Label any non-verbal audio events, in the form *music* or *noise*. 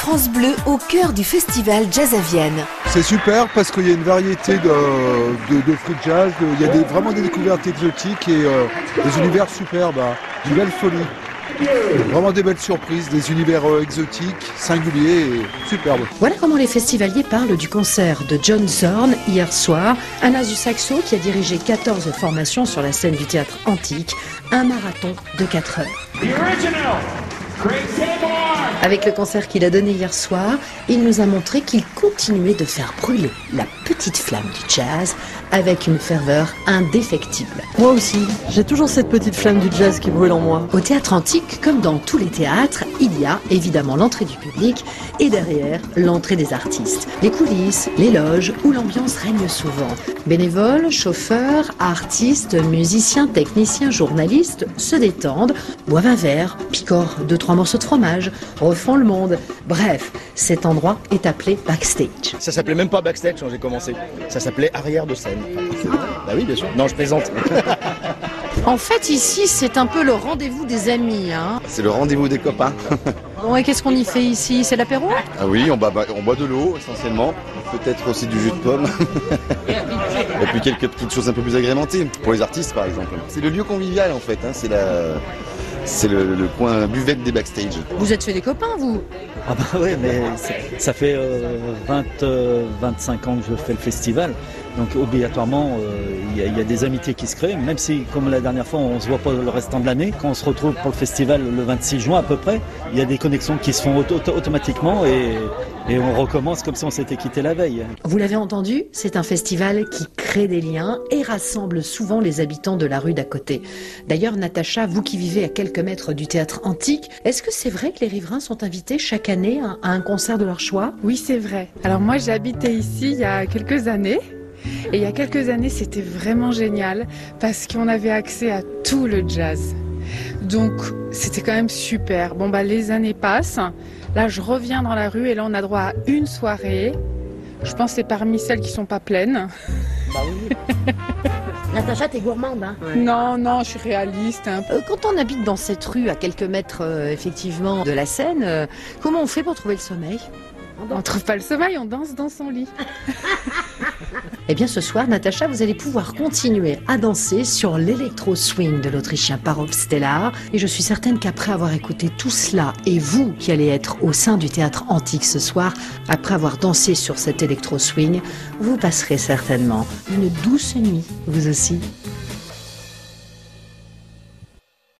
France Bleu au cœur du festival Jazz à Vienne. C'est super parce qu'il y a une variété de, de, de free jazz, de- il y a des- vraiment des découvertes exotiques et euh, des univers superbes, hein, d'une belle folie. Vraiment des belles surprises, des univers euh, exotiques, singuliers et superbes. Voilà comment les festivaliers parlent du concert de John Zorn hier soir, un as du saxo qui a dirigé 14 formations sur la scène du théâtre antique, un marathon de 4 heures. Avec le concert qu'il a donné hier soir, il nous a montré qu'il continuait de faire brûler la petite flamme du jazz avec une ferveur indéfectible. Moi aussi, j'ai toujours cette petite flamme du jazz qui brûle en moi. Au théâtre antique, comme dans tous les théâtres, il y a évidemment l'entrée du public et derrière l'entrée des artistes. Les coulisses, les loges où l'ambiance règne souvent. Bénévoles, chauffeurs, artistes, musiciens, techniciens, journalistes se détendent, boivent un verre, picorent deux trois morceaux de fromage, refont le monde. Bref, cet endroit est appelé backstage. Ça s'appelait même pas backstage quand j'ai commencé. Ça s'appelait arrière de scène. Bah oui, bien sûr. Non, je plaisante. En fait, ici, c'est un peu le rendez-vous des amis. Hein. C'est le rendez-vous des copains. Bon, et qu'est-ce qu'on y fait ici? C'est l'apéro? Ah oui, on boit, on boit de l'eau essentiellement, peut-être aussi du jus de pomme. Et puis quelques petites choses un peu plus agrémentées, pour les artistes par exemple. C'est le lieu convivial en fait, hein, c'est la... C'est le, le coin buvette des backstage. Vous êtes fait des copains, vous Ah bah ouais, mais ça fait euh, 20, euh, 25 ans que je fais le festival. Donc obligatoirement, euh, il y, a- il y a des amitiés qui se créent, même si, comme la dernière fois, on se voit pas le restant de l'année. Quand on se retrouve pour le festival le 26 juin à peu près, il y a des connexions qui se font auto- auto- automatiquement et, et on recommence comme si on s'était quitté la veille. Vous l'avez entendu, c'est un festival qui crée des liens et rassemble souvent les habitants de la rue d'à côté. D'ailleurs, Natacha, vous qui vivez à quelques mètres du théâtre antique, est-ce que c'est vrai que les riverains sont invités chaque année à à un concert de leur choix? Oui, c'est vrai. Alors moi, j'ai habité ici il y a quelques années. Et il y a quelques années, c'était vraiment génial parce qu'on avait accès à tout le jazz. Donc, c'était quand même super. Bon, bah, les années passent. Là, je reviens dans la rue et là, on a droit à une soirée. Je pense que c'est parmi celles qui sont pas pleines. *laughs* Natacha, t'es gourmande, hein Non, non, je suis réaliste. hein. Euh, Quand on habite dans cette rue à quelques mètres euh, effectivement de la Seine, euh, comment on fait pour trouver le sommeil? On trouve pas le sommeil, on danse dans son lit. *laughs* Eh bien ce soir, Natacha, vous allez pouvoir continuer à danser sur l'électro-swing de l'Autrichien Parov Stellar. Et je suis certaine qu'après avoir écouté tout cela, et vous qui allez être au sein du théâtre antique ce soir, après avoir dansé sur cet électro-swing, vous passerez certainement une douce nuit, vous aussi.